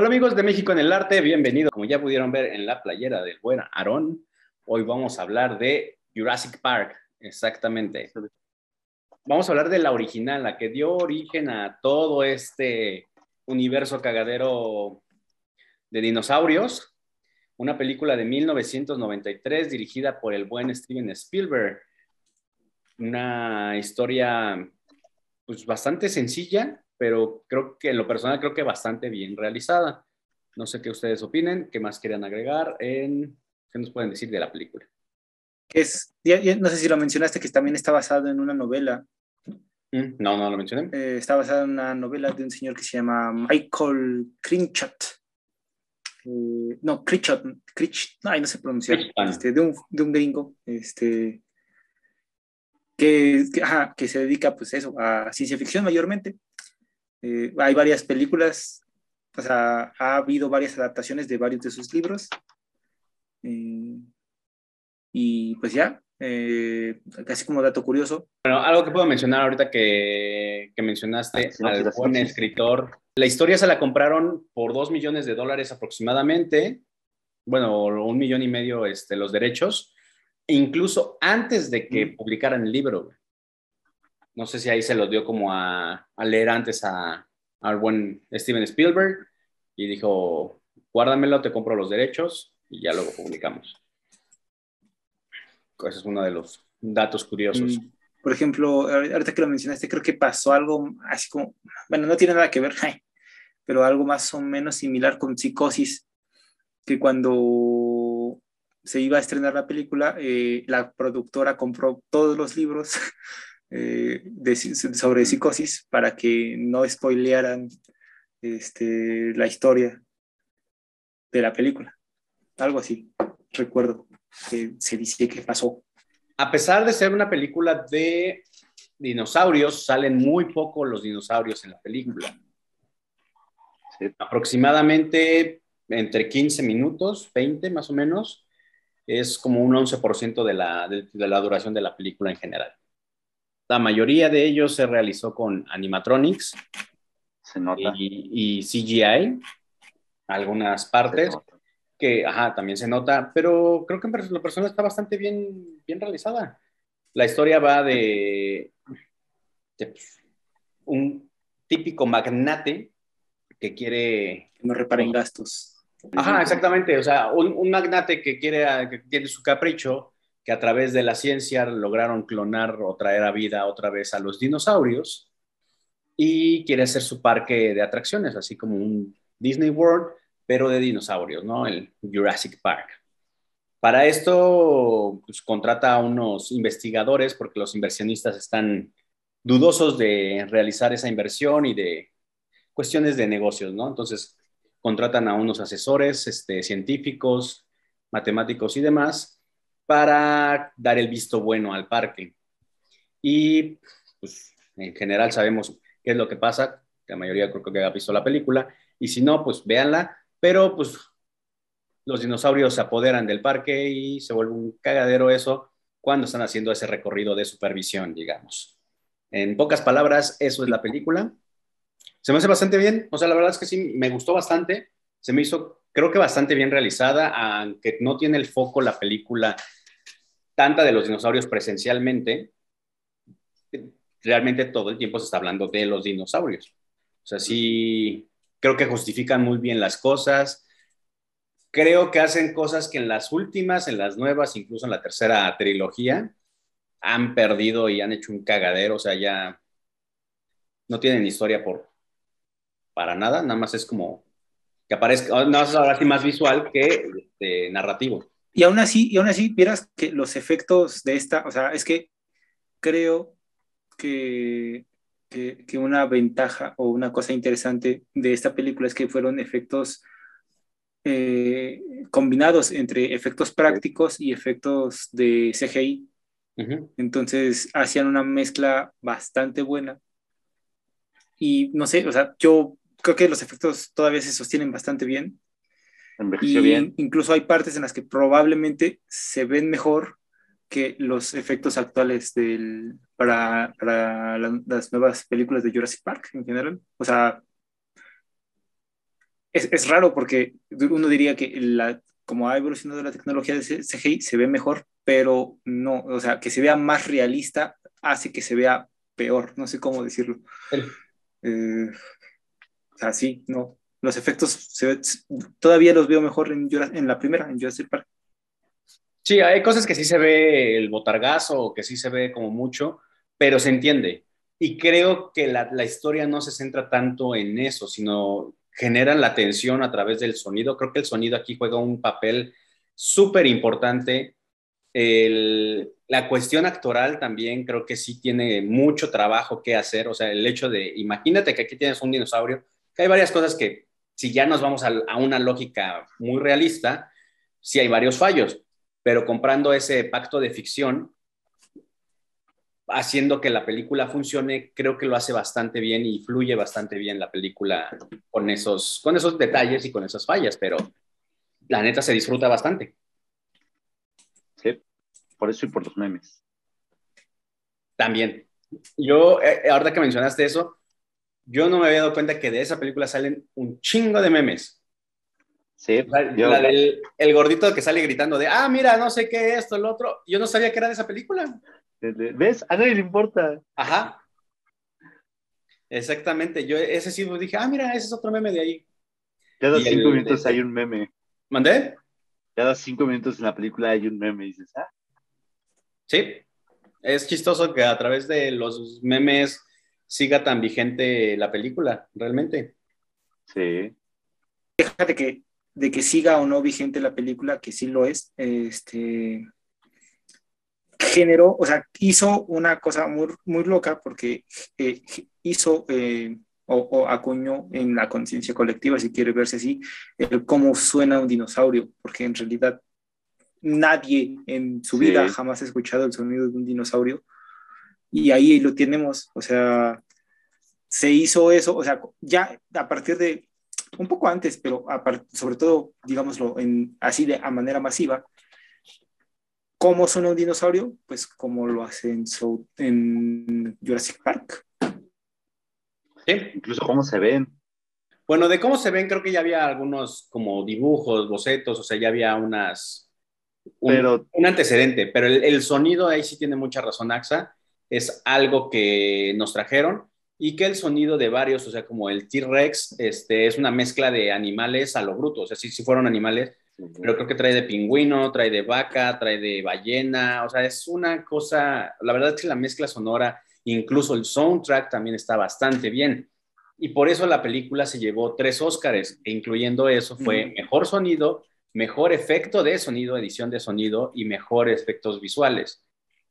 Hola amigos de México en el Arte, bienvenidos. Como ya pudieron ver en la playera del buen Aarón, hoy vamos a hablar de Jurassic Park, exactamente. Vamos a hablar de la original, la que dio origen a todo este universo cagadero de dinosaurios. Una película de 1993 dirigida por el buen Steven Spielberg. Una historia pues bastante sencilla, pero creo que en lo personal creo que bastante bien realizada. No sé qué ustedes opinen, qué más quieran agregar, en, qué nos pueden decir de la película. Es, no sé si lo mencionaste, que también está basado en una novela. Mm, no, no lo mencioné. Eh, está basado en una novela de un señor que se llama Michael Crinchot. Eh, no, Critchot, Critch, no, no sé pronunciar, este, de, un, de un gringo, este, que, que, ajá, que se dedica pues eso, a ciencia ficción mayormente. Eh, hay varias películas, o sea, ha habido varias adaptaciones de varios de sus libros. Eh, y pues ya, eh, casi como dato curioso. Bueno, algo que puedo mencionar ahorita que, que mencionaste al buen escritor. La historia se la compraron por dos millones de dólares aproximadamente, bueno, un millón y medio este, los derechos, incluso antes de que publicaran el libro. No sé si ahí se lo dio como a, leer antes a, al buen Steven Spielberg y dijo, guárdamelo, te compro los derechos y ya luego publicamos. Ese es uno de los datos curiosos. Mm, por ejemplo, ahorita que lo mencionaste, creo que pasó algo así como, bueno, no tiene nada que ver, pero algo más o menos similar con Psicosis, que cuando se iba a estrenar la película, eh, la productora compró todos los libros Eh, sobre psicosis para que no spoilearan este, la historia de la película. Algo así, recuerdo que se dice que pasó. A pesar de ser una película de dinosaurios, salen muy poco los dinosaurios en la película. Aproximadamente entre 15 minutos, 20 más o menos, es como un 11% de la, de la duración de la película en general. La mayoría de ellos se realizó con animatronics Y, CGI, algunas partes que, ajá, también se nota, pero creo que la persona está bastante bien, bien realizada. La historia va de, pues, un típico magnate que quiere... Que no reparen gastos. Ajá, exactamente. O sea, un, un magnate que quiere, que tiene su capricho que a través de la ciencia lograron clonar o traer a vida otra vez a los dinosaurios y quiere hacer su parque de atracciones, así como un Disney World, pero de dinosaurios, ¿no? El Jurassic Park. Para esto, pues, contrata a unos investigadores porque los inversionistas están dudosos de realizar esa inversión y de cuestiones de negocios, ¿no? Entonces, contratan a unos asesores este, científicos, matemáticos y demás para dar el visto bueno al parque. Y pues en general sabemos qué es lo que pasa, la mayoría creo que ha visto la película, y si no, pues véanla, pero pues los dinosaurios se apoderan del parque y se vuelve un cagadero eso cuando están haciendo ese recorrido de supervisión, digamos. En pocas palabras, eso es la película. Se me hace bastante bien, o sea, la verdad es que sí, me gustó bastante, se me hizo, creo que bastante bien realizada, aunque no tiene el foco la película tanta de los dinosaurios presencialmente, realmente todo el tiempo se está hablando de los dinosaurios. O sea, sí, creo que justifican muy bien las cosas. Creo que hacen cosas que en las últimas, en las nuevas, incluso en la tercera trilogía, han perdido y han hecho un cagadero. O sea, ya no tienen historia por para nada, nada más es como que aparezca, nada más ahora sí más visual que este, narrativo. Y aún así, y aún así, vieras que los efectos de esta, o sea, es que creo que, que, una ventaja o una cosa interesante de esta película es que fueron efectos eh, combinados entre efectos prácticos y efectos de CGI. Entonces hacían una mezcla bastante buena. Y no sé, o sea, yo creo que los efectos todavía se sostienen bastante bien y Incluso hay partes en las que probablemente se ven mejor que los efectos actuales del, para, para las nuevas películas de Jurassic Park en general. O sea, es, raro porque uno diría que la, como ha evolucionado la tecnología de CGI, se ve mejor, pero no, o sea, que se vea más realista hace que se vea peor, no sé cómo decirlo. Eh, o sea, sí, no. Los efectos se todavía los veo mejor en, en la primera, en Jurassic Park. Sí, hay cosas que sí se ve el botargazo que sí se ve como mucho, pero se entiende. Y creo que la, la historia no se centra tanto en eso, sino generan la tensión a través del sonido. Creo que el sonido aquí juega un papel súper importante. La cuestión actoral también creo que sí tiene mucho trabajo que hacer. O sea, el hecho de, imagínate que aquí tienes un dinosaurio, que hay varias cosas que, si ya nos vamos a, a una lógica muy realista, sí hay varios fallos, pero comprando ese pacto de ficción, haciendo que la película funcione, creo que lo hace bastante bien y fluye bastante bien la película con esos, con esos detalles y con esas fallas, pero la neta se disfruta bastante. Sí, por eso y por los memes. También. Yo, eh, ahora que mencionaste eso, yo no me había dado cuenta que de esa película salen un chingo de memes. Sí, la, del el gordito que sale gritando de, ah, mira, no sé qué, esto, el otro. Yo no sabía que era de esa película. ¿Ves? A nadie le importa. Ajá. Exactamente. Yo ese sí dije, ah, mira, ese es otro meme de ahí. Cada cinco minutos hay un meme. ¿Mandé? Cada cinco minutos en la película hay un meme y dices, ah. Sí. Es chistoso que a través de los memes siga tan vigente la película, realmente. Sí. Déjate que de que siga o no vigente la película, que sí lo es, este, generó, o sea, hizo una cosa muy, muy loca porque eh, hizo eh, o, acuñó en la conciencia colectiva, si quiere verse así, el cómo suena un dinosaurio, porque en realidad nadie en su vida jamás ha escuchado el sonido de un dinosaurio y ahí lo tenemos, o sea, se hizo eso, o sea, ya a partir de un poco antes, pero sobre todo, digámoslo, en, así de a manera masiva, ¿Cómo suena un dinosaurio? Pues como lo hacen en Jurassic Park. Sí. Incluso cómo se ven. Bueno, de cómo se ven, creo que ya había algunos como dibujos, bocetos, o sea, ya había unas. Un, pero, un antecedente, pero el, el, sonido ahí sí tiene mucha razón, AXA. Es algo que nos trajeron y que el sonido de varios, o sea, como el T-Rex, este, es una mezcla de animales a lo bruto, o sea, si, si fueron animales, pero creo que trae de pingüino, trae de vaca, trae de ballena, o sea, es una cosa, la verdad es que la mezcla sonora, incluso el soundtrack también está bastante bien. Y por eso la película se llevó tres Óscares, e incluyendo eso fue mejor sonido, mejor efecto de sonido, edición de sonido y mejores efectos visuales.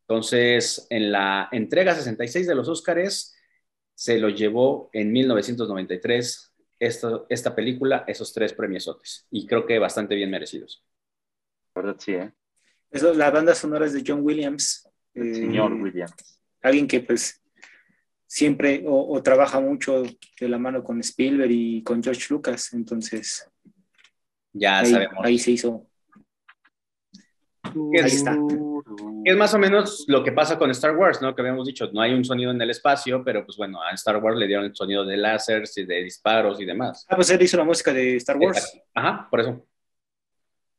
Entonces, en la entrega 66 de los Óscares, se lo llevó en 1993 esta película esos tres premiosotes y creo que bastante bien merecidos. verdad, sí, ¿eh? Eso, la banda sonora es de John Williams. El señor eh, Williams. Alguien que pues siempre o, trabaja mucho de la mano con Spielberg y con George Lucas, entonces ya ahí, sabemos. Ahí se hizo. Ahí está. Es más o menos lo que pasa con Star Wars, ¿no? Que habíamos dicho, no hay un sonido en el espacio, pero pues bueno, a Star Wars le dieron el sonido de láseres y de disparos y demás. Ah, pues él hizo la música de Star Wars. Ajá, por eso.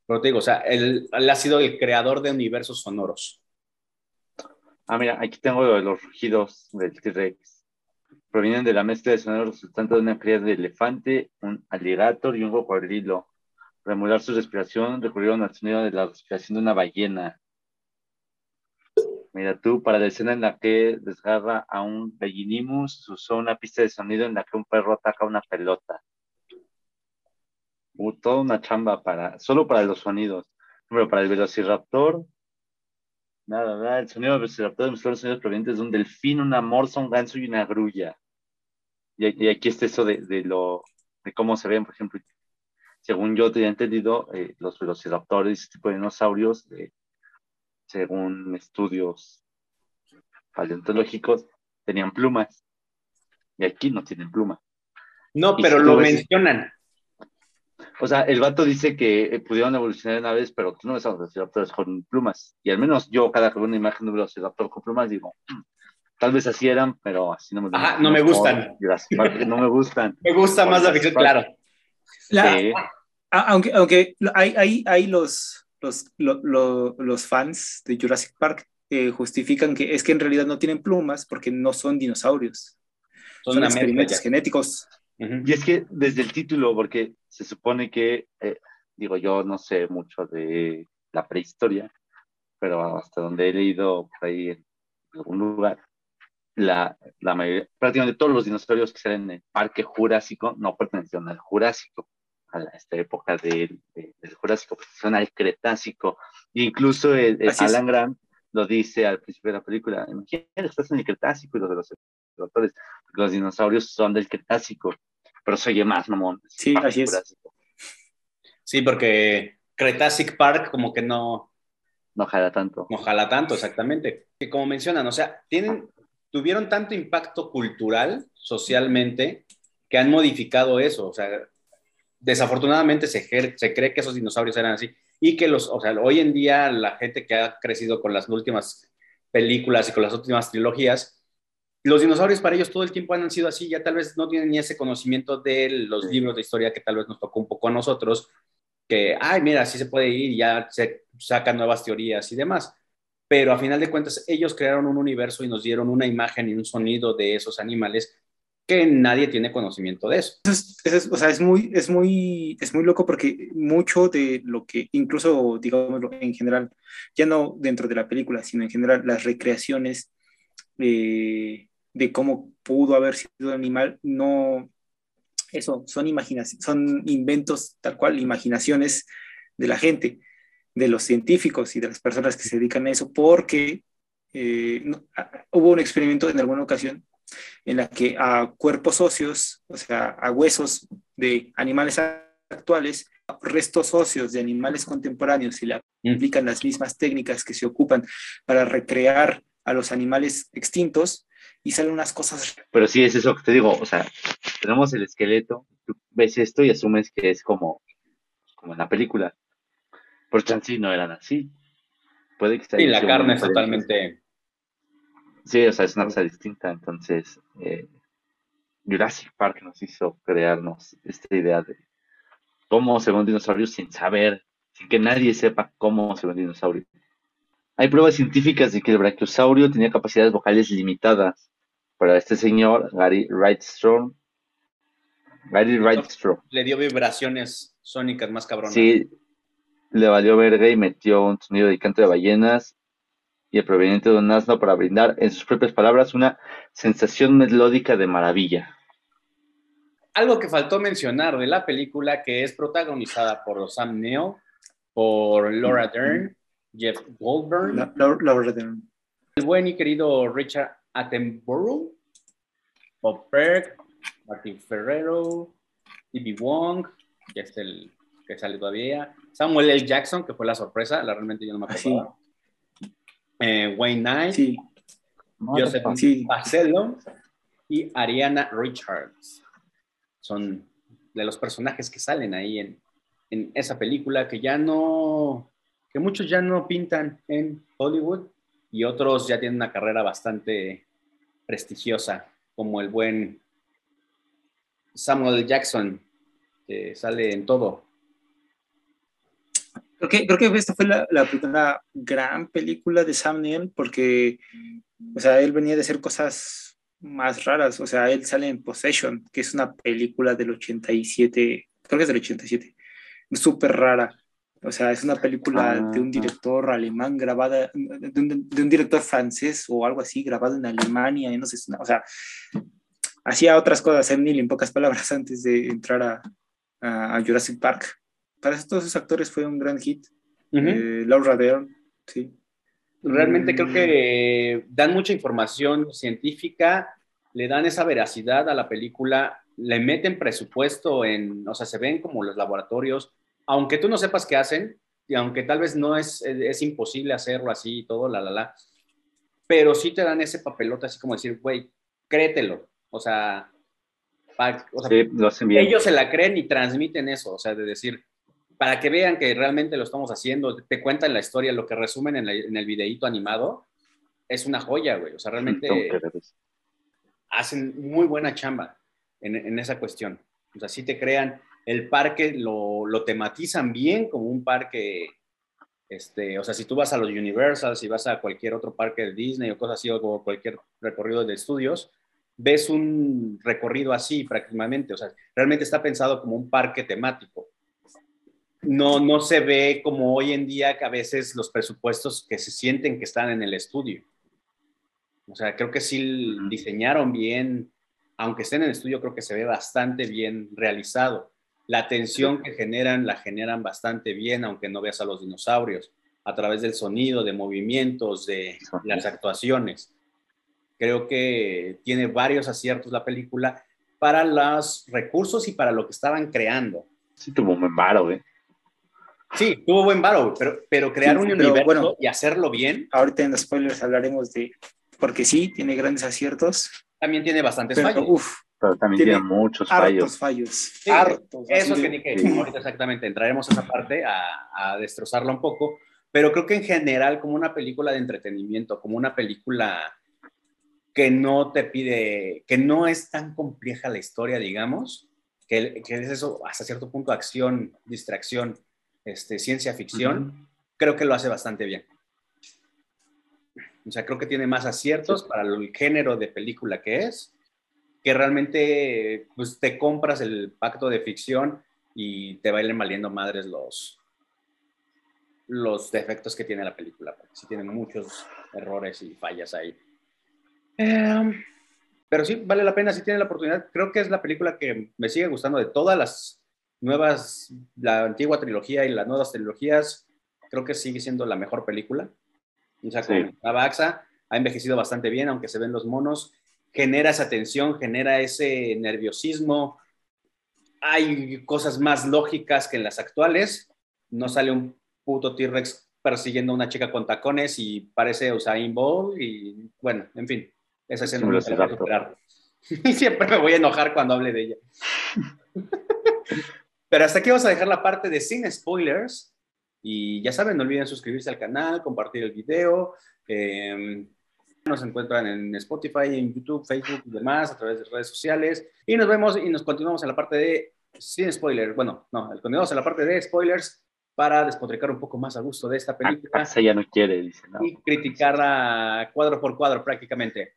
Pero te digo, o sea, él, ha sido el creador de universos sonoros. Ah, mira, aquí tengo los rugidos del T-Rex. Provienen de la mezcla de sonidos resultante de una cría de elefante, un alligator y un cocodrilo. Emular su respiración, recurrieron al sonido de la respiración de una ballena. Mira tú, para la escena en la que desgarra a un Bellinimus, usó una pista de sonido en la que un perro ataca una pelota. Hubo toda una chamba para, solo para los sonidos. Pero para el Velociraptor, nada, nada. El sonido del Velociraptor demostró los sonidos provenientes de un delfín, una morsa, un ganso y una grulla. Y, aquí está eso de, lo, de cómo se ven, por ejemplo, según yo tenía entendido, eh, los velociraptores, este tipo de dinosaurios, eh, según estudios paleontológicos, tenían plumas. Y aquí no tienen pluma. No, pero lo mencionan. O sea, el vato dice que eh, pudieron evolucionar una vez, pero tú no ves a los velociraptores con plumas. Y al menos yo, cada que veo una imagen de un velociraptor con plumas, digo, mm, tal vez así eran, pero así no me gustan. no me gustan. no me gustan. me gusta más la ficción, claro. La- Sí. a- aunque, aunque hay, hay, hay los, los, lo- lo- los fans de Jurassic Park eh, justifican que es que en realidad no tienen plumas porque no son dinosaurios, Son son, experimentos ya. genéticos. Ujú. Y es que desde el título, porque se supone que, eh, digo, yo no sé mucho de la prehistoria, pero hasta donde he leído por ahí en algún lugar, la, la mayoría, prácticamente todos los dinosaurios que salen en el Parque Jurásico no pertenecían al Jurásico, a la- esta época del, de- del Jurásico, pertenecían al Cretácico. E incluso el- el. Alan Grant lo dice al principio de la película, imagínate, estás en el Cretácico y los de los autores, los dinosaurios son del Cretácico, pero se oye más, mamón. Sí, así es. Jurásico. Sí, porque Cretacic Park como que no, No jala tanto. no jala tanto, exactamente. Que como mencionan, o sea, tienen, tuvieron tanto impacto cultural, socialmente, que han modificado eso. O sea, desafortunadamente se, cree que esos dinosaurios eran así y que los, o sea, hoy en día la gente que ha crecido con las últimas películas y con las últimas trilogías, los dinosaurios para ellos todo el tiempo han sido así, ya tal vez no tienen ni ese conocimiento de los Sí. libros de historia que tal vez nos tocó un poco a nosotros, que, ay, mira, así se puede ir, y ya se sacan nuevas teorías y demás. Pero a final de cuentas, ellos crearon un universo y nos dieron una imagen y un sonido de esos animales que nadie tiene conocimiento de eso. Es- o sea, es muy, es muy, es muy loco porque mucho de lo que, incluso, digámoslo, en general, ya no dentro de la película, sino en general, las recreaciones eh, de cómo pudo haber sido un animal, no, eso, son son inventos tal cual, imaginaciones de la gente, de los científicos y de las personas que se dedican a eso, porque eh, no- ah, hubo un experimento en alguna ocasión en la que a cuerpos óseos, o sea, a huesos de animales actuales, restos óseos de animales contemporáneos, si le Mm. aplican las mismas técnicas que se ocupan para recrear a los animales extintos y salen unas cosas Pero sí es eso que te digo, o sea, tenemos el esqueleto, tú ves esto y asumes que es como, como en la película. Pero chance no eran así. Puede que Y la carne es totalmente... Sí, o sea, es una cosa distinta. Entonces, eh, Jurassic Park nos hizo crearnos esta idea de cómo se ve un dinosaurio sin saber, sin que nadie sepa cómo se ve un dinosaurio. Hay pruebas científicas de que el brachiosaurio tenía capacidades vocales limitadas. Para este señor, Gary Wrightstrom, Gary Wrightstrom, Le dio vibraciones sónicas más cabronas. sí, le valió verga y metió un sonido de canto de ballenas y el proveniente de un asno para brindar, en sus propias palabras, una sensación melódica de maravilla. Algo que faltó mencionar de la película, que es protagonizada por Sam Neill, por Laura Dern, Jeff Goldberg, la, la- la verdad. el buen y querido Richard Attenborough, Bob Berg, Martin Ferrero, Stevie Wong, que es el que sale todavía, Samuel L. Jackson, que fue la sorpresa, la realmente yo no me Ah, sí. acuerdo. Eh, Wayne Knight, Sí, Joseph Sí. Pacello y Ariana Richards. Son de los personajes que salen ahí en, en esa película que ya no, que muchos ya no pintan en Hollywood y otros ya tienen una carrera bastante prestigiosa, como el buen Samuel Jackson, que sale en todo. Creo que, creo que esta fue la, la primera gran película de Sam Neill porque, o sea, él venía de hacer cosas más raras. O sea, él sale en Possession, que es una película del 87, creo que es del 87, súper rara. O sea, es una película Ah. de un director alemán grabada, de un, de un director francés o algo así, grabado en Alemania, y no sé, o sea, hacía otras cosas Sam Neill en pocas palabras antes de entrar a- a Jurassic Park. Para todos esos actores fue un gran hit. Eh, Laura Dern, sí. Realmente Mm. creo que dan mucha información científica, le dan esa veracidad a la película, le meten presupuesto en, o sea, se ven como los laboratorios, aunque tú no sepas qué hacen, y aunque tal vez no es, es imposible hacerlo así y todo, la, la, la, pero sí te dan ese papelote así como decir, güey, créetelo, o sea, pa- o sea, Sí, lo hacen bien. ellos se la creen y transmiten eso, o sea, de decir, para que vean que realmente lo estamos haciendo, te cuentan la historia, lo que resumen en, la- en el videíto animado, es una joya, güey. O sea, realmente hacen muy buena chamba en, en esa cuestión. O sea, sí te crean El parque lo, lo tematizan bien como un parque este, o sea, si tú vas a los Universal, si vas a cualquier otro parque de Disney o cosas así, o cualquier recorrido de estudios, ves un recorrido así prácticamente. O sea, realmente está pensado como un parque temático. No, no se ve como hoy en día que a veces los presupuestos que se sienten que están en el estudio. O sea, creo que sí diseñaron bien, aunque esté en el estudio, creo que se ve bastante bien realizado. La atención que generan la generan bastante bien, aunque no veas a los dinosaurios, a través del sonido, de movimientos, de las actuaciones. Creo que tiene varios aciertos la película para los recursos y para lo que estaban creando. Sí, tuvo buen varo, ¿eh? Sí, tuvo buen varo, pero, pero crear un universo y hacerlo bien. Ahorita en los spoilers hablaremos de, porque sí, tiene grandes aciertos. También tiene bastantes fallos. Uf, pero también tiene, muchos fallos. fallos. eso que ni que ahorita exactamente entraremos a esa parte a, a, destrozarla un poco, pero creo que en general como una película de entretenimiento, como una película que no te pide, que no es tan compleja la historia, digamos, que, que es eso hasta cierto punto acción, distracción, este, ciencia ficción, creo que lo hace bastante bien. O sea, creo que tiene más aciertos para el género de película que es que realmente pues, te compras el pacto de ficción y te bailen valiendo madres los, los defectos que tiene la película, porque sí tiene muchos errores y fallas ahí. Em, pero sí, vale la pena si tiene la oportunidad. Creo que es la película que me sigue gustando de todas las nuevas, la antigua trilogía y las nuevas trilogías. Creo que sigue siendo la mejor película. O sea, con la Baxa ha envejecido bastante bien, aunque se ven los monos genera esa tensión, genera ese nerviosismo. Hay cosas más lógicas que en las actuales. No sale un puto T-Rex persiguiendo a una chica con tacones y parece Usain Bolt y bueno, en fin, esa escena no se la Y siempre me voy a enojar cuando hable de ella. Pero hasta aquí vamos a dejar la parte de sin spoilers. Y ya saben, no olviden suscribirse al canal, compartir el video. Eh, nos encuentran en Spotify, en YouTube, Facebook y demás, a través de redes sociales. Y nos vemos y nos continuamos en la parte de sin spoilers. Bueno, no, continuamos en la parte de spoilers para despotricar un poco más a gusto de esta película. Esa ya no quiere, dice. Y criticarla cuadro por cuadro prácticamente.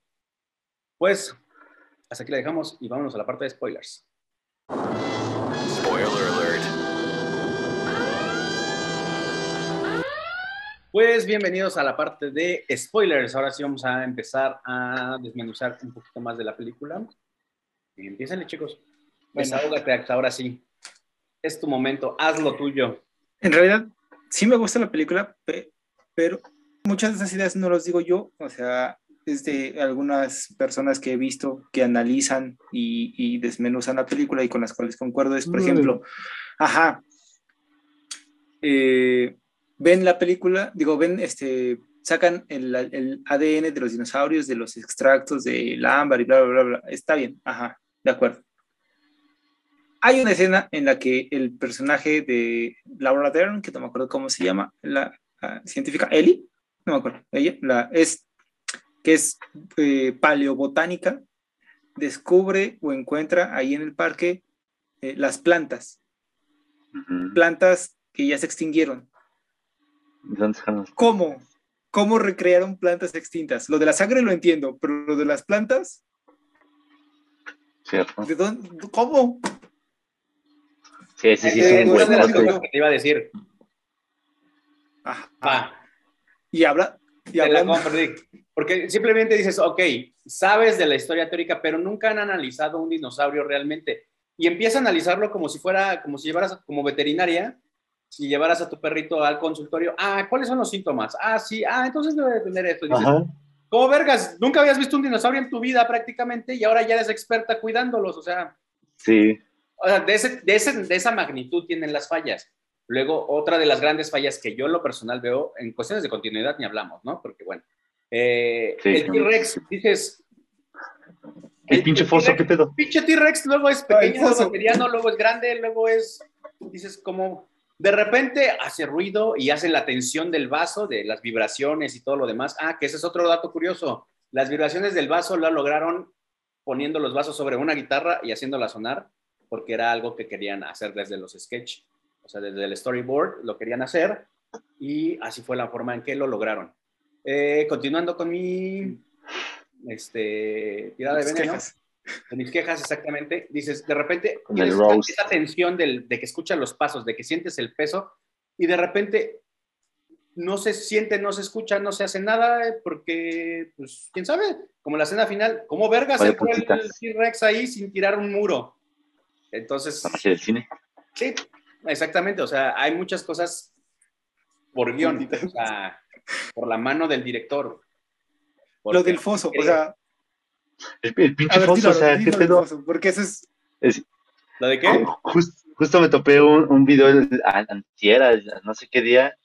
Pues, hasta aquí la dejamos y vámonos a la parte de spoilers. Pues bienvenidos a la parte de spoilers. Ahora sí vamos a empezar a desmenuzar un poquito más de la película. Y empiezan, chicos. Desahógate, ahora sí. Es tu momento, haz lo tuyo. En realidad, sí me gusta la película, pero muchas de esas ideas no las digo yo. O sea, es de algunas personas que he visto que analizan y, y desmenuzan la película y con las cuales concuerdo. Es, por mm. ejemplo, ajá. Eh, ven la película, digo, ven, este, sacan el, ADN de los dinosaurios, de los extractos del ámbar y bla, bla, bla, bla. Está bien, ajá, de acuerdo. Hay una escena en la que el personaje de Laura Dern, que no me acuerdo cómo se llama, la, científica Ellie, no me acuerdo, ella, la, es, que es eh, paleobotánica, descubre o encuentra ahí en el parque eh, las plantas, plantas que ya se extinguieron, ¿Cómo? ¿Cómo recrearon plantas extintas? Lo de la sangre lo entiendo, pero lo de las plantas. Cierto. ¿De dónde? ¿Cómo? Sí, sí, sí. Eh, una de las cosas que te iba a decir. Ajá. Ah. Y habla. Y Porque simplemente dices, ok, sabes de la historia teórica, pero nunca han analizado un dinosaurio realmente. Y empieza a analizarlo como si fuera, como si llevaras como veterinaria si llevaras a tu perrito al consultorio, ah, ¿cuáles son los síntomas? Ah, sí, ah, entonces debe de tener esto. Dices, ¿cómo vergas? Nunca habías visto un dinosaurio en tu vida prácticamente y ahora ya eres experta cuidándolos, o sea. Sí. O sea, de, ese, de, ese, de esa magnitud tienen las fallas. Luego, otra de las grandes fallas que yo en lo personal veo, en cuestiones de continuidad ni hablamos, ¿no? Porque bueno, eh, el T-Rex, dices... El, pinche foso, ¿qué pedo? Pinche T-Rex, luego es pequeño, luego es mediano, luego es grande, luego es, dices, como, de repente hace ruido y hace la tensión del vaso, de las vibraciones y todo lo demás. Ah, que ese es otro dato curioso. Las vibraciones del vaso lo lograron poniendo los vasos sobre una guitarra y haciéndola sonar. porque era algo que querían hacer desde los sketch, o sea, desde el storyboard lo querían hacer y así fue la forma en que lo lograron. Eh, continuando con mi este, tirada de veneno. Quejas. De mis quejas, exactamente. Dices, de repente, tienes esa, tensión del, de que escuchas los pasos, de que sientes el peso, y de repente no se siente, no se escucha, no se hace nada, eh, porque, pues, quién sabe, como la escena final, ¿cómo vergas se fue el T-Rex ahí sin tirar un muro? Entonces. el cine. Sí, exactamente. O sea, hay muchas cosas por guion, o sea, por la mano del director. Lo del foso, o sea. El, pinche foso, o sea, ¿qué pedo? porque eso es... ¿Lo de qué? justo me topé un, un video antiera, no sé qué día,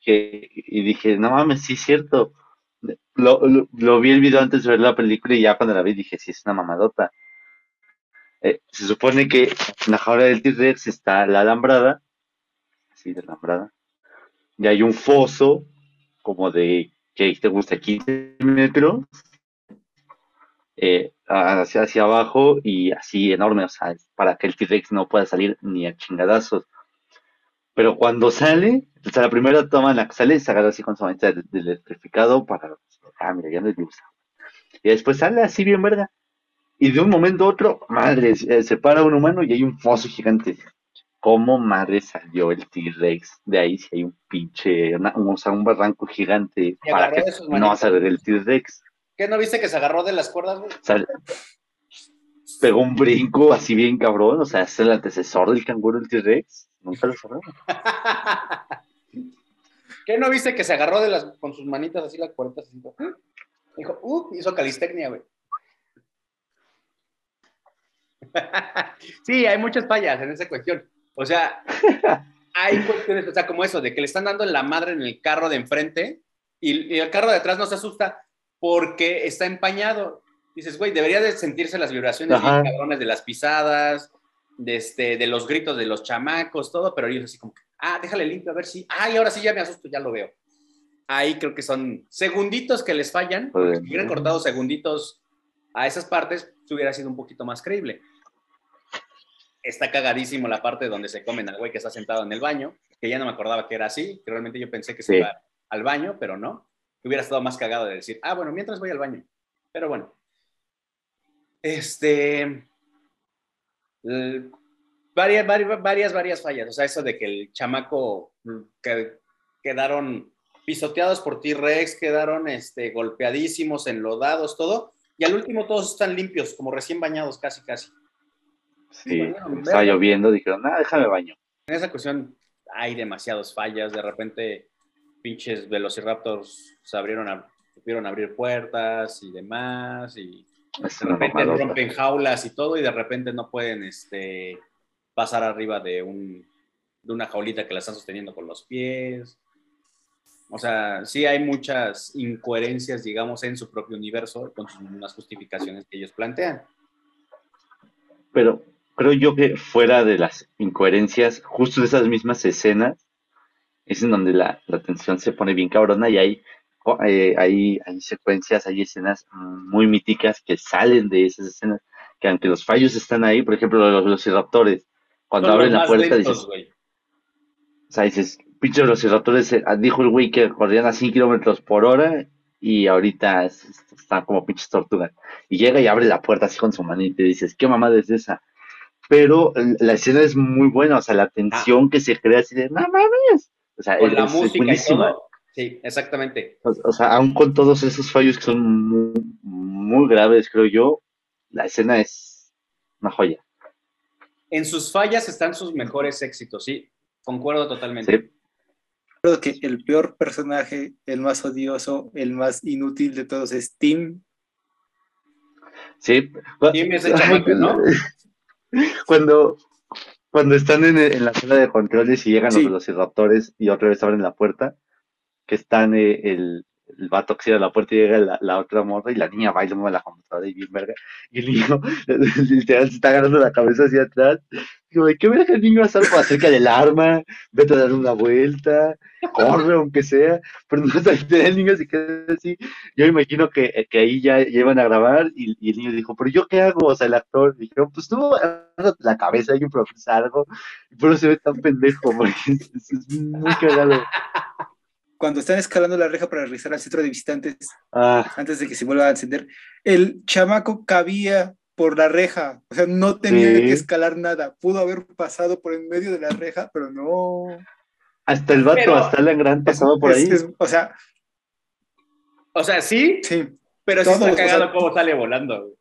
que, y dije, no mames, sí es cierto. Lo, lo, vi el video antes de ver la película y ya cuando la vi dije, sí, es una mamadota. Eh, se supone que en la jaula del T-Rex está la alambrada, así de alambrada, y hay un foso como de, ¿qué te gusta? 15 metros, eh, hacia, hacia abajo y así enorme, o sea, para que el T-Rex no pueda salir ni a chingadazos. Pero cuando sale, o sea, la primera toma en la que sale, se agarra así con su manita de, electrificado para, ah, mira, ya no es usa. Y después sale así bien verga. Y de un momento a otro, madre, se para un humano y hay un foso gigante. ¿Cómo madre salió el T-Rex de ahí si hay un pinche, o sea, un barranco gigante para que no va a salir el T-Rex? ¿Qué no viste que se agarró de las cuerdas, güey? pegó un brinco así bien cabrón, o sea, es el antecesor del canguro el T-Rex. Nunca lo sabrán. ¿Qué no viste que se agarró de las, con sus manitas así las cuerdas? Dijo, uh, hizo calistecnia, güey. sí, hay muchas fallas en esa cuestión. O sea, hay cuestiones, o sea, como eso, de que le están dando la madre en el carro de enfrente y, el carro de atrás no se asusta porque está empañado. Dices, güey, debería de sentirse las vibraciones bien cabrones de las pisadas, de, este, de los gritos de los chamacos, todo, pero ellos así como, ah, déjale limpio a ver si, ay, ahora sí ya me asusto, ya lo veo. Ahí creo que son segunditos que les fallan, si hubieran cortado segunditos a esas partes, hubiera sido un poquito más creíble está cagadísimo la parte donde se comen al güey que está sentado en el baño, que ya no me acordaba que era así, que realmente yo pensé que se iba al baño, pero no. Hubiera estado más cagado de decir, ah, bueno, mientras voy al baño. Pero bueno. Este. varias, varias, varias, fallas. O sea, eso de que el chamaco mm, que, quedaron pisoteados por T-Rex, quedaron este, golpeadísimos, enlodados, todo. Y al último todos están limpios, como recién bañados, casi, casi. Sí, estaba lloviendo, dijeron, nada, déjame baño. En esa cuestión hay demasiadas fallas, de repente pinches velociraptors se abrieron, supieron abrir puertas y demás, y de repente rompen jaulas y todo, y de repente no pueden este, pasar arriba de, un, de una jaulita que la están sosteniendo con los pies. O sea, sí hay muchas incoherencias, digamos, en su propio universo con las justificaciones que ellos plantean. Pero creo yo que fuera de las incoherencias, justo de esas mismas escenas, es en donde la, la tensión se pone bien cabrona y hay, eh, hay, hay secuencias, hay escenas muy míticas que salen de esas escenas, que aunque los fallos están ahí, por ejemplo, los velociraptores, cuando abren la puerta dices, o sea, dices, pinche velociraptores, eh, dijo el güey que corrían a 100 kilómetros por hora y ahorita están como pinches tortugas. Y llega y abre la puerta así con su manita y dices, ¿qué mamada es esa? pero la escena es muy buena, o sea, la tensión que se crea así de, no mames. O sea, con la música y todo. Sí, exactamente. O, sea, aún con todos esos fallos que son muy, graves, creo yo, la escena es una joya. En sus fallas están sus mejores éxitos, sí, concuerdo totalmente. Sí. Creo que el peor personaje, el más odioso, el más inútil de todos es Tim. Sí. Tim es el chamaco, ¿no? cuando, cuando están en, la sala de controles y llegan los velociraptores y otra vez abren la puerta, que están eh, el, el que cierra la puerta y llega la, la otra morra y la niña baila mueve la computadora y bien verga. Y el niño literal se está agarrando la cabeza hacia atrás. Digo, ¿de qué verga el niño va a estar por acerca del arma? Vete a dar una vuelta, corre aunque sea. Pero no el niño se queda así. Yo imagino que, que ahí ya, ya iban a grabar y, y el niño dijo, ¿pero yo qué hago? O sea, el actor dijo, pues tú la cabeza, hay que improvisar algo. Y eso se ve tan pendejo, porque es- es muy cagado. Cuando están escalando la reja para regresar al centro de visitantes Ah, antes de que se vuelva a encender, el chamaco cabía por la reja, o sea, no tenía Sí. que escalar nada, pudo haber pasado por en medio de la reja, pero no. hasta el vato, Pero- hasta Alan Grant pasaba por Es- ahí. es- o sea, O sea, sí, sí, pero sí está o cagado sea- cómo sale volando. güey.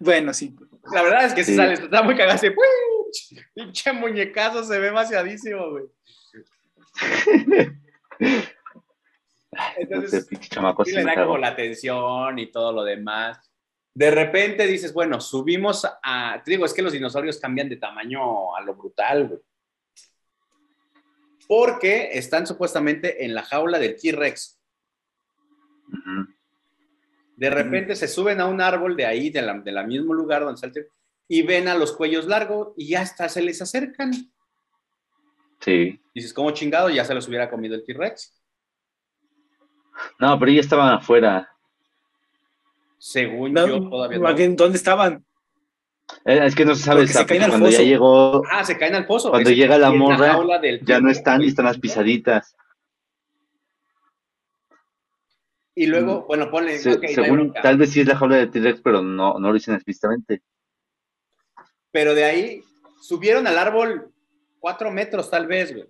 bueno, sí. La verdad es que sí, Sí. sale, está muy cagado así. Pinche muñecazo, se ve vaciadísimo, güey. Entonces, sí le da como la atención y todo lo demás. De repente dices, bueno, subimos a. Te digo, es que los dinosaurios cambian de tamaño a lo brutal, güey. Porque están supuestamente en la jaula del T-Rex. De repente se suben a un árbol de ahí, de la, de la mismo lugar donde T-Rex, y ven a los cuellos largos y ya hasta se les acercan. Sí. Dices, ¿cómo chingado? Ya se los hubiera comido el T-Rex. No, pero ya estaban afuera. Según No, yo, todavía no. ¿Dónde estaban? Eh, Es que no se sabe se exacto, caen al cuando ya llegó, Ah, se caen al pozo. Cuando Ese- llega la morra, ya no están y están las pisaditas. Y luego, bueno, ponle. Se- según, tal vez sí es la jaula de T-Rex, pero no, no lo dicen explícitamente. Pero de ahí subieron al árbol cuatro metros, tal vez, güey.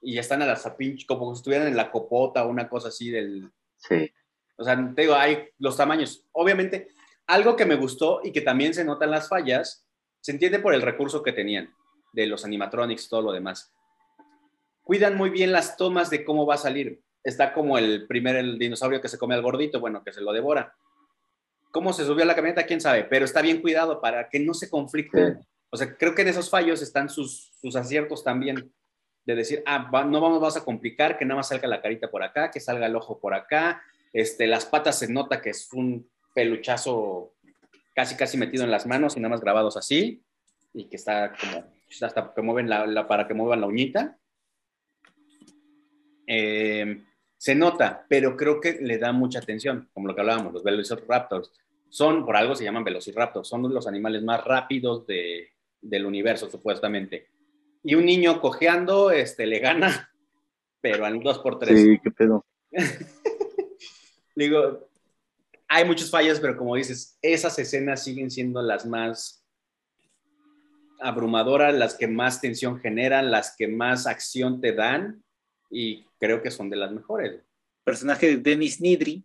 Y están a las pinche, como si estuvieran en la copota o una cosa así del. Sí. O sea, te digo, hay los tamaños. Obviamente, algo que me gustó y que también se notan las fallas, se entiende por el recurso que tenían, de los animatronics todo lo demás. Cuidan muy bien las tomas de cómo va a salir. Está como el primer el dinosaurio que se come al gordito, bueno, que se lo devora. ¿Cómo se subió a la camioneta? ¿Quién sabe? Pero está bien cuidado para que no se conflicten. O sea, creo que en esos fallos están sus, sus aciertos también. De decir, ah, no vamos, a complicar, que nada más salga la carita por acá, que salga el ojo por acá. Este, las patas se nota que es un peluchazo casi, casi metido en las manos y nada más grabados así. Y que está como, hasta que mueven la- para que muevan la uñita. Eh, se nota, pero creo que le da mucha atención, como lo que hablábamos, los velociraptors. Son, por algo se llaman velociraptors, son los animales más rápidos de, del universo, supuestamente. Y un niño cojeando este, le gana, pero al 2x3. Sí, qué pedo. Digo, hay muchos fallos, pero como dices, esas escenas siguen siendo las más abrumadoras, las que más tensión generan, las que más acción te dan, y creo que son de las mejores. Personaje de Dennis Nidri,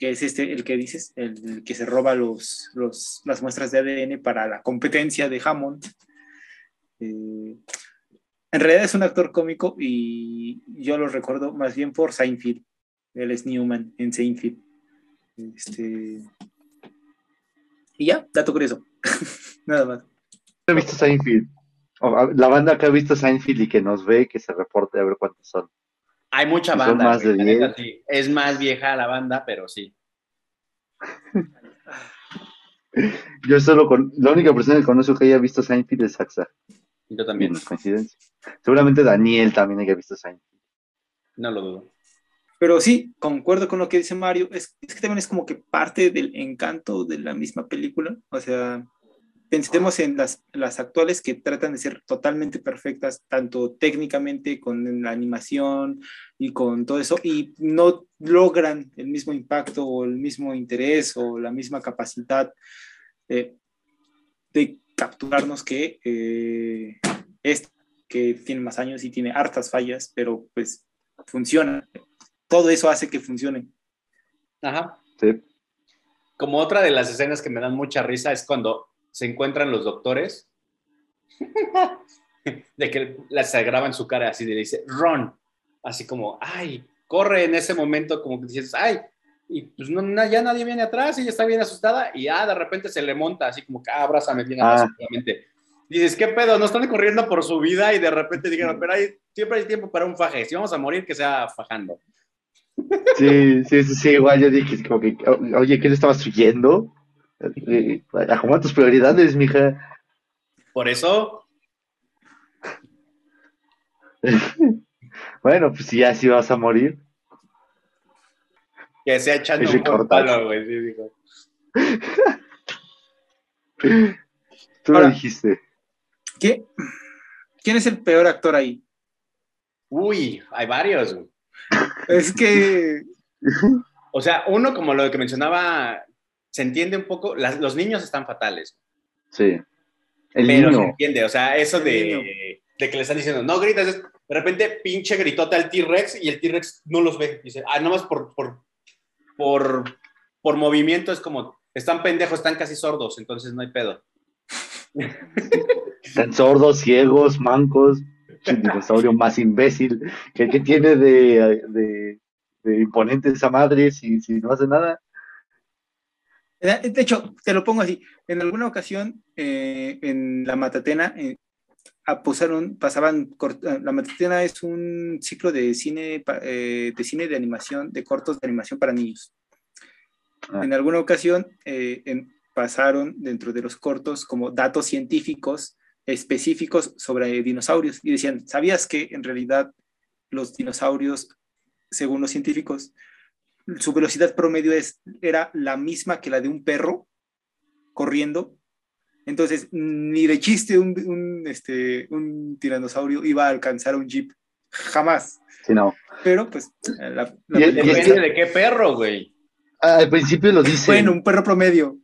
que es este, el que dices, el, que se roba los, los, las muestras de ADN para la competencia de Hammond. Eh, en realidad es un actor cómico y yo lo recuerdo más bien por Seinfeld. Él es Newman en Seinfeld. Este... Y ya, dato curioso. Nada más. he visto Seinfeld. La banda que ha visto Seinfeld y que nos ve, que se reporte a ver cuántos son. Hay mucha son banda. más güey, de la neta, 10. sí. Es más vieja la banda, pero sí. Yo solo con. La única persona que conozco que haya visto Seinfeld es Saxa. Yo También no es coincidencia. Seguramente Daniel también haya visto Seinfeld. no lo dudo. Pero sí, concuerdo con lo que dice Mario. Es, es que también es como que parte del encanto de la misma película. O sea, pensemos en las, las actuales que tratan de ser totalmente perfectas, tanto técnicamente con la animación y con todo eso, y no logran el mismo impacto o el mismo interés o la misma capacidad eh, de capturarnos que eh, esta, que tiene más años y tiene hartas fallas, pero pues funciona. Todo eso hace que funcione. Ajá. Sí. Como otra de las escenas que me dan mucha risa es cuando se encuentran los doctores, de que las se graba en su cara así, de dice, run, así como, ay, corre en ese momento, como que dices, ay, y pues no, ya nadie viene atrás, ella está bien asustada, y ah, de repente se le monta, así como que, ah, abrázame bien Ah. abrázame, Dices, ¿qué pedo? No están corriendo por su vida y de repente dijeron, pero hay siempre hay tiempo para un faje. Si vamos a morir, que sea fajando. Sí, sí, sí, sí, igual yo dije, como que, oye, ¿qué le estabas huyendo? Acomoda tus prioridades, mija. Por eso, Bueno, pues si ya sí vas a morir. que sea echando Es un palo, güey. sí, dijo. Tú Ahora- lo dijiste. ¿Qué? ¿Quién es el peor actor ahí? Uy, hay varios, güey. Es que O sea, uno, como lo que mencionaba, se entiende un poco, las- los niños están fatales, Sí. El pero se niño. entiende, o sea, eso de, de que le están diciendo, no gritas, es- de repente pinche gritota al T-Rex y el T-Rex no los ve. Dice, ah, nomás por, por, por, por movimiento es como, están pendejos, están casi sordos, entonces no hay pedo. Están sordos, ciegos, mancos. Es el dinosaurio más imbécil. ¿Qué, qué tiene de, de, de imponente esa madre si, si no hace nada? De hecho, te lo pongo así. En alguna ocasión, eh, en la Matatena, eh, a- pasaron, pasaban, eh, la Matatena es un ciclo de cine, eh, de cine de animación, de cortos de animación para niños. Ah. En alguna ocasión eh, en- pasaron dentro de los cortos como datos científicos específicos sobre dinosaurios y decían, ¿sabías que en realidad los dinosaurios, según los científicos, su velocidad promedio es, era la misma que la de un perro corriendo. Entonces, ni de chiste un, un, este, un tiranosaurio iba a alcanzar a un jeep. Jamás. Sí, no. Pero, pues, la, la el- Depende de qué perro, güey. Al principio lo dice. bueno, un perro promedio.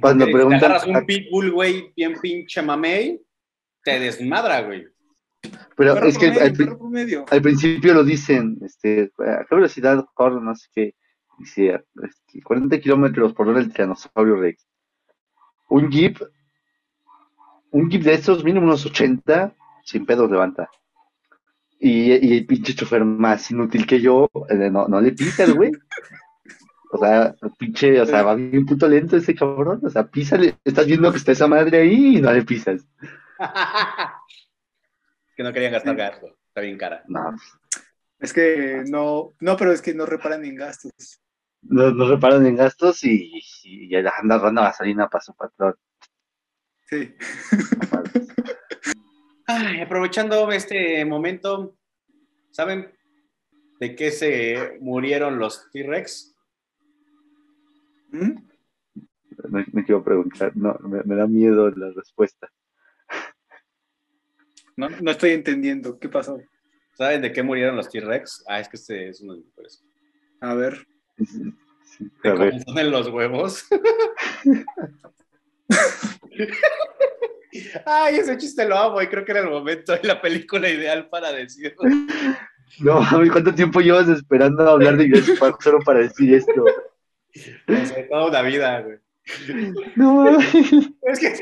Cuando si preguntan- te agarras un pitbull, güey, bien pinche mamey, te desmadra, güey. pero es que promedio, al, perro promedio. al principio lo dicen, este, a qué velocidad corre, no sé qué. Dice, este, 40 kilómetros por hora el tiranosaurio Rex. Un jeep, un jeep de estos, mínimo unos 80, sin pedos levanta. Y, y el pinche chofer más inútil que yo, eh, no, no le pisas, güey. O sea, pinche, o sea, va bien puto lento ese cabrón. O sea, písale, estás viendo que está esa madre ahí y no le pisas. que no querían gastar gasto. Está bien cara. No, Es que no, no, pero es que no reparan en gastos. No, no reparan en gastos y, y ya anda dando gasolina para su patrón. Sí. Ay, aprovechando este momento, ¿saben de qué se murieron los T-Rex? ¿Mm? Me, me quiero preguntar, no, me, me da miedo la respuesta. No, no estoy entendiendo. ¿Qué pasó? ¿Saben de qué murieron los T-Rex? Ah, es que este es uno de mis mejores. A ver. Sí, sí, ¿De a cómo ponen los huevos? Ay, ese chiste lo amo y creo que era el momento y la película ideal para decirlo. no, mami, ¿cuánto tiempo llevas esperando hablar de Jurassic Park solo para decir esto? Toda una vida, güey. No, mami. Es que,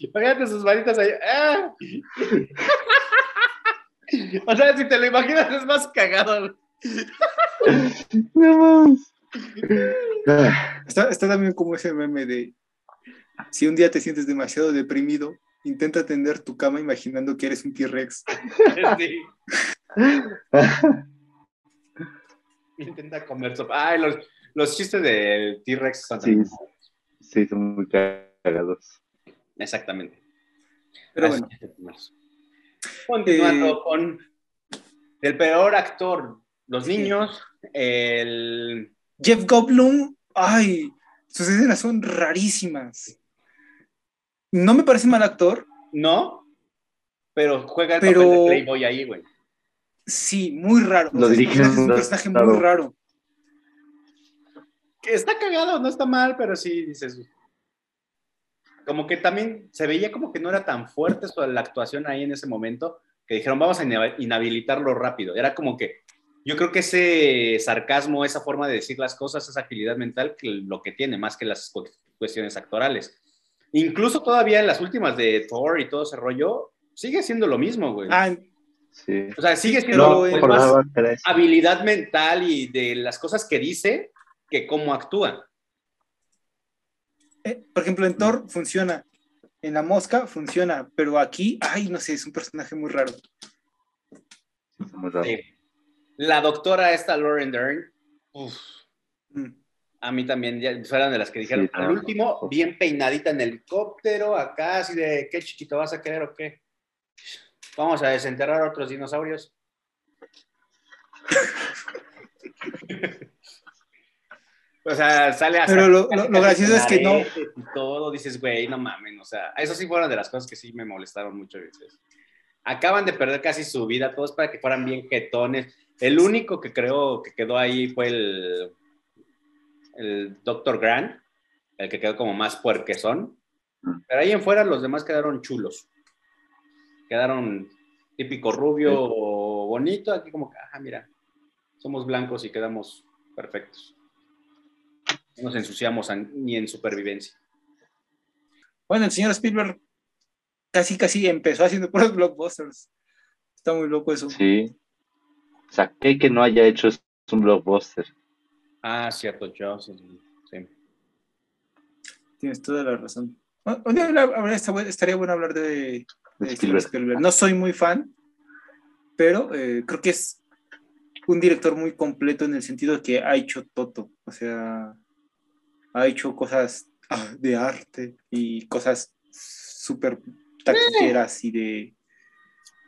imagínate sus manitas ahí. ¡ah! O sea, si te lo imaginas es más cagado. güey. No más. Está, está también como ese meme de si un día te sientes demasiado deprimido, intenta tender tu cama imaginando que eres un T-Rex. Sí. Intenta comer sopa. Ay, los, los chistes del T-Rex son Sí. Sí, son muy cagados. Exactamente. Pero Así bueno, Continuando Eh, con el peor actor, los niños, el Jeff Goldblum, ay, sus escenas son rarísimas. No me parece mal actor, no, pero juega el Pero- papel de Playboy ahí, güey. sí, muy raro. Lo O sea, dirigen es un raro. personaje muy raro. Que está cagado, no está mal, pero sí dices. Como que también se veía como que no era tan fuerte su, la actuación ahí en ese momento, que dijeron, vamos a inhabilitarlo rápido. Era como que yo creo que ese sarcasmo, esa forma de decir las cosas, esa agilidad mental, que lo que tiene, más que las cu- cuestiones actorales. Incluso todavía en las últimas de Thor y todo ese rollo, sigue siendo lo mismo, güey. Ah, Sí. o sea, sigue siendo No, pues, más habilidad mental y de las cosas que dice que cómo actúa. eh, por ejemplo, en Thor funciona. En La Mosca funciona, pero aquí, ay, no sé, es un personaje muy raro. muy raro. Sí. La doctora esta Lauren Dern, uf, Mm. a mí también, ya fueron de las que dijeron, Sí, al último, bien peinadita en helicóptero, acá, así de, ¿qué chiquito vas a querer o qué? Vamos a desenterrar otros dinosaurios. o sea, sale a Pero lo- lo- lo gracioso es que no- Y todo, dices, güey, no mamen, o sea, eso sí fueron de las cosas que sí me molestaron mucho. Dices. Acaban de perder casi su vida, todos para que fueran bien jetones. El único que creo que quedó ahí fue el, el Dr. Grant, el que quedó como más puerquezón. Pero ahí en fuera los demás quedaron chulos. Quedaron típico rubio Sí. o bonito, aquí como que, ajá, mira, somos blancos y quedamos perfectos. No nos ensuciamos ni en supervivencia. Bueno, el señor Spielberg casi, casi empezó haciendo puros blockbusters. Está muy loco eso. Sí. O sea, ¿qué que no haya hecho es un blockbuster? Ah, cierto, yo sí. sí. Tienes toda la razón. Un día estaría bueno hablar de, De Spielberg. Spielberg. No soy muy fan, pero eh, creo que es un director muy completo en el sentido de que ha hecho todo. O sea, ha hecho cosas ah, de arte y cosas súper taquilleras y de,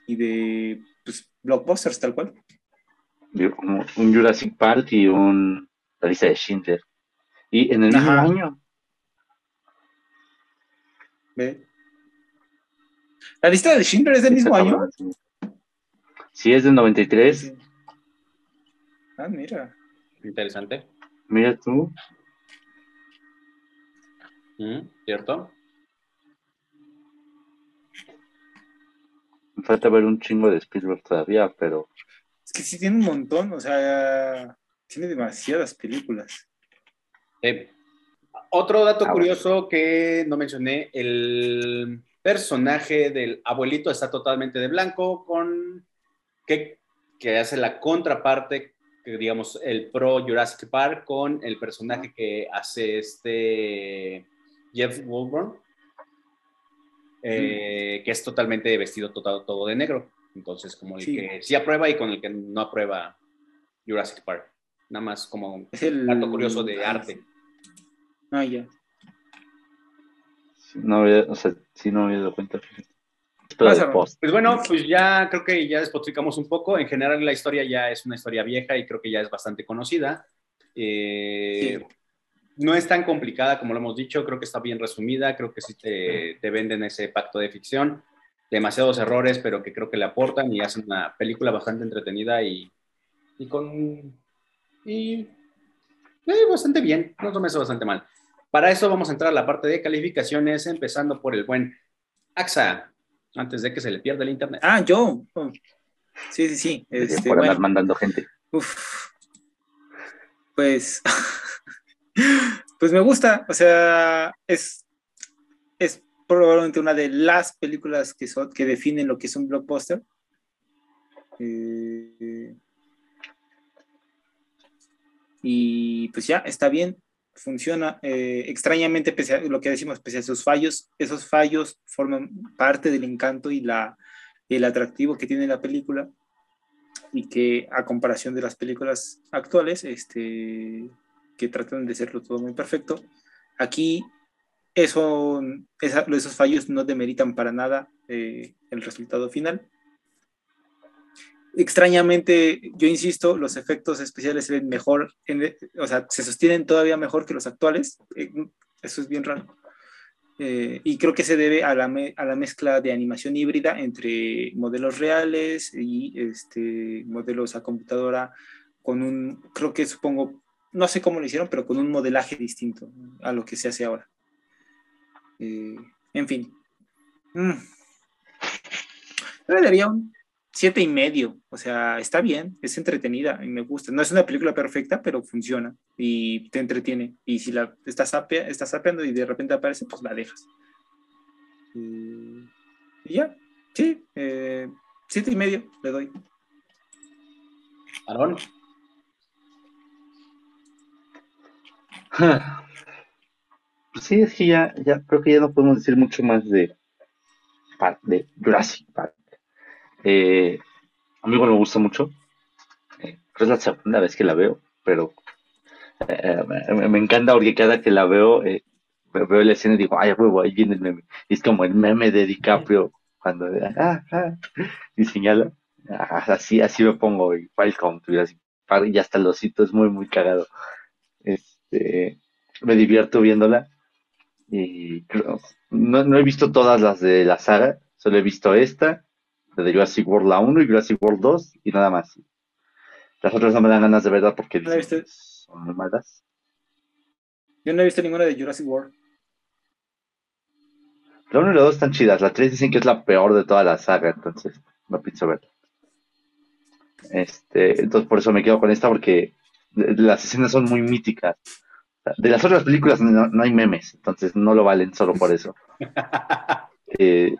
y de pues, blockbusters, tal cual. Como un Jurassic Park y un La lista de Schindler. Y en el mismo Ajá. año. ¿Ve? La lista de Schindler es del mismo año. Sí, es del 93. Sí. Ah, mira. Interesante. Mira tú. Mm, ¿Cierto? Me falta ver un chingo de Spielberg todavía, pero Es que sí tiene un montón, o sea, tiene demasiadas películas. Eh, otro dato Ah, curioso que no mencioné, el personaje del abuelito está totalmente de blanco con que, que hace la contraparte, que digamos el pro Jurassic Park con el personaje que hace este Jeff Goldblum, eh, que es totalmente vestido todo, todo de negro. Entonces, como el Sí. que sí aprueba y con el que no aprueba Jurassic Park. Nada más como Es el dato curioso de arte. Ah, ya. sí, no había, o sea, sí no había dado cuenta. Pero post. Pues bueno, pues ya creo que ya despotricamos un poco. En general la historia ya es una historia vieja y creo que ya es bastante conocida. Eh, No es tan complicada como lo hemos dicho, creo que está bien resumida, creo que sí te, te venden ese pacto de ficción. Demasiados errores, pero que creo que le aportan y hacen una película bastante entretenida y, y con... Y eh, bastante bien, no tomes eso bastante mal. Para eso vamos a entrar a la parte de calificaciones, empezando por el buen AXA, antes de que se le pierda el internet. Ah, yo. Sí, sí, sí. Este, por andar bueno, mandando gente. uf. Pues, pues me gusta. O sea, es probablemente una de las películas que, son, que definen lo que es un blockbuster. Eh, y pues ya, está bien, funciona. Eh, extrañamente, pese a lo que decimos, pese a sus fallos, esos fallos forman parte del encanto y la, el atractivo que tiene la película y que a comparación de las películas actuales, este, que tratan de hacerlo todo muy perfecto, aquí eso, esos fallos no demeritan para nada eh, el resultado final. Extrañamente, yo insisto, los efectos especiales se ven mejor, o sea, se sostienen todavía mejor que los actuales. eh, eso es bien raro. Eh, y creo que se debe a la, a la mezcla de animación híbrida entre modelos reales y este, modelos a computadora con un, creo que supongo, no sé cómo lo hicieron, pero con un modelaje distinto a lo que se hace ahora. Eh, en fin. Mm. Yo le daría un siete y medio. O sea, está bien, es entretenida y me gusta. No es una película perfecta, pero funciona y te entretiene. Y si la estás, sapea, estás sapeando y de repente aparece, pues la dejas. Y ya, sí, eh, siete y medio le doy. Pues sí, es que ya, ya creo que ya no podemos decir mucho más de, Park- Jurassic Park. Eh, A mí igual me gusta mucho. Eh, es la segunda vez que la veo, pero eh, me, encanta porque cada que la veo, eh, veo la escena y digo, ay, huevo, ahí viene el meme. Y es como el meme de DiCaprio cuando ah, ah, y señala. Ah, así, así me pongo, y Falcon, y hasta el osito es muy, muy cagado. Este, me divierto viéndola. Y no, no he visto todas las de la saga, solo he visto esta, la de Jurassic World la 1 y Jurassic World 2 y nada más. Las otras no me dan ganas de verla porque son muy malas. Yo no he visto ninguna de Jurassic World. La 1 y la 2 están chidas. La 3 dicen que es la peor de toda la saga, entonces no pienso verla. Este, entonces por eso me quedo con esta porque las escenas son muy míticas. De las otras películas no, hay memes, entonces no lo valen solo por eso. Eh,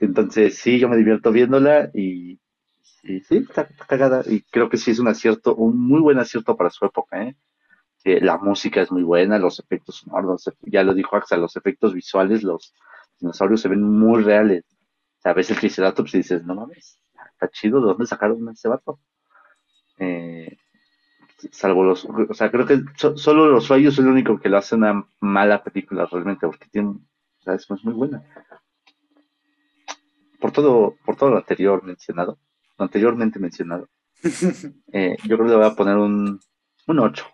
entonces sí, yo me divierto viéndola y, sí, está, cagada y creo que sí es un acierto, un muy buen acierto para su época. ¿eh? la música es muy buena, los efectos sonoros, ya lo dijo Axa, los efectos visuales, los dinosaurios se ven muy reales. O sea, ves el Triceratops y dices, no mames, está chido, ¿de dónde sacaron ese vato? Eh, salvo los, o sea, creo que solo los rayos es el único que lo hace una mala película realmente, porque tiene, o sea, es muy buena. Por todo, por todo lo anterior mencionado, lo anteriormente mencionado, eh, yo creo que le voy a poner un, un 8,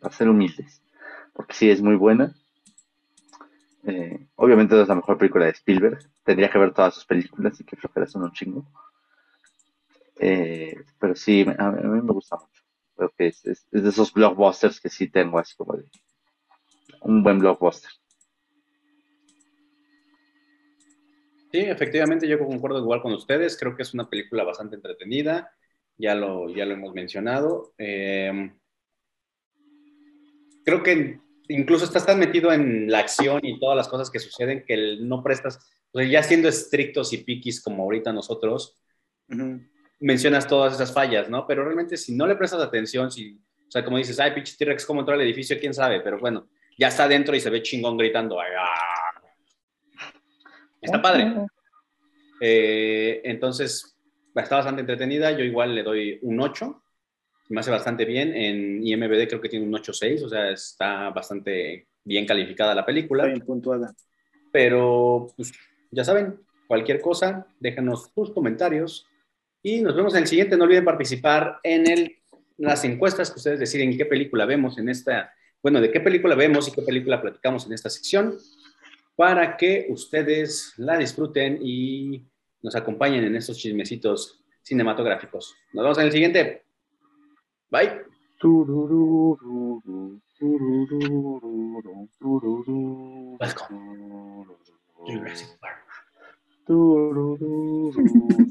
para ser humildes, porque sí es muy buena. Eh, obviamente es la mejor película de Spielberg, tendría que ver todas sus películas y que que son un chingo. Eh, pero sí, a mí, me gusta mucho. Creo que es, de esos blockbusters que sí tengo, así como de un buen blockbuster. Sí, efectivamente, yo concuerdo igual con ustedes. Creo que es una película bastante entretenida. Ya lo, ya lo hemos mencionado. Eh, creo que incluso estás tan metido en la acción y todas las cosas que suceden que no prestas, ya siendo estrictos y piquis como ahorita nosotros, mencionas todas esas fallas, ¿no? Pero realmente si no le prestas atención, si, o sea, como dices, ay, pinche T-Rex, ¿cómo entró al edificio? ¿Quién sabe? Pero bueno, ya está adentro y se ve chingón gritando. ¡Ah! Está padre. Eh, entonces, está bastante entretenida. Yo igual le doy un 8. Me hace bastante bien. En IMBD creo que tiene un 8.6, o sea, está bastante bien calificada la película. Bien puntuada. Pero, pues, ya saben, cualquier cosa, déjanos sus comentarios y nos vemos en el siguiente. No olviden participar en el, las encuestas que ustedes deciden qué película vemos en esta, bueno, de qué película vemos y qué película platicamos en esta sección, para que ustedes la disfruten y nos acompañen en estos chismecitos cinematográficos. Nos vemos en el siguiente. Bye. Welcome. Jurassic Park.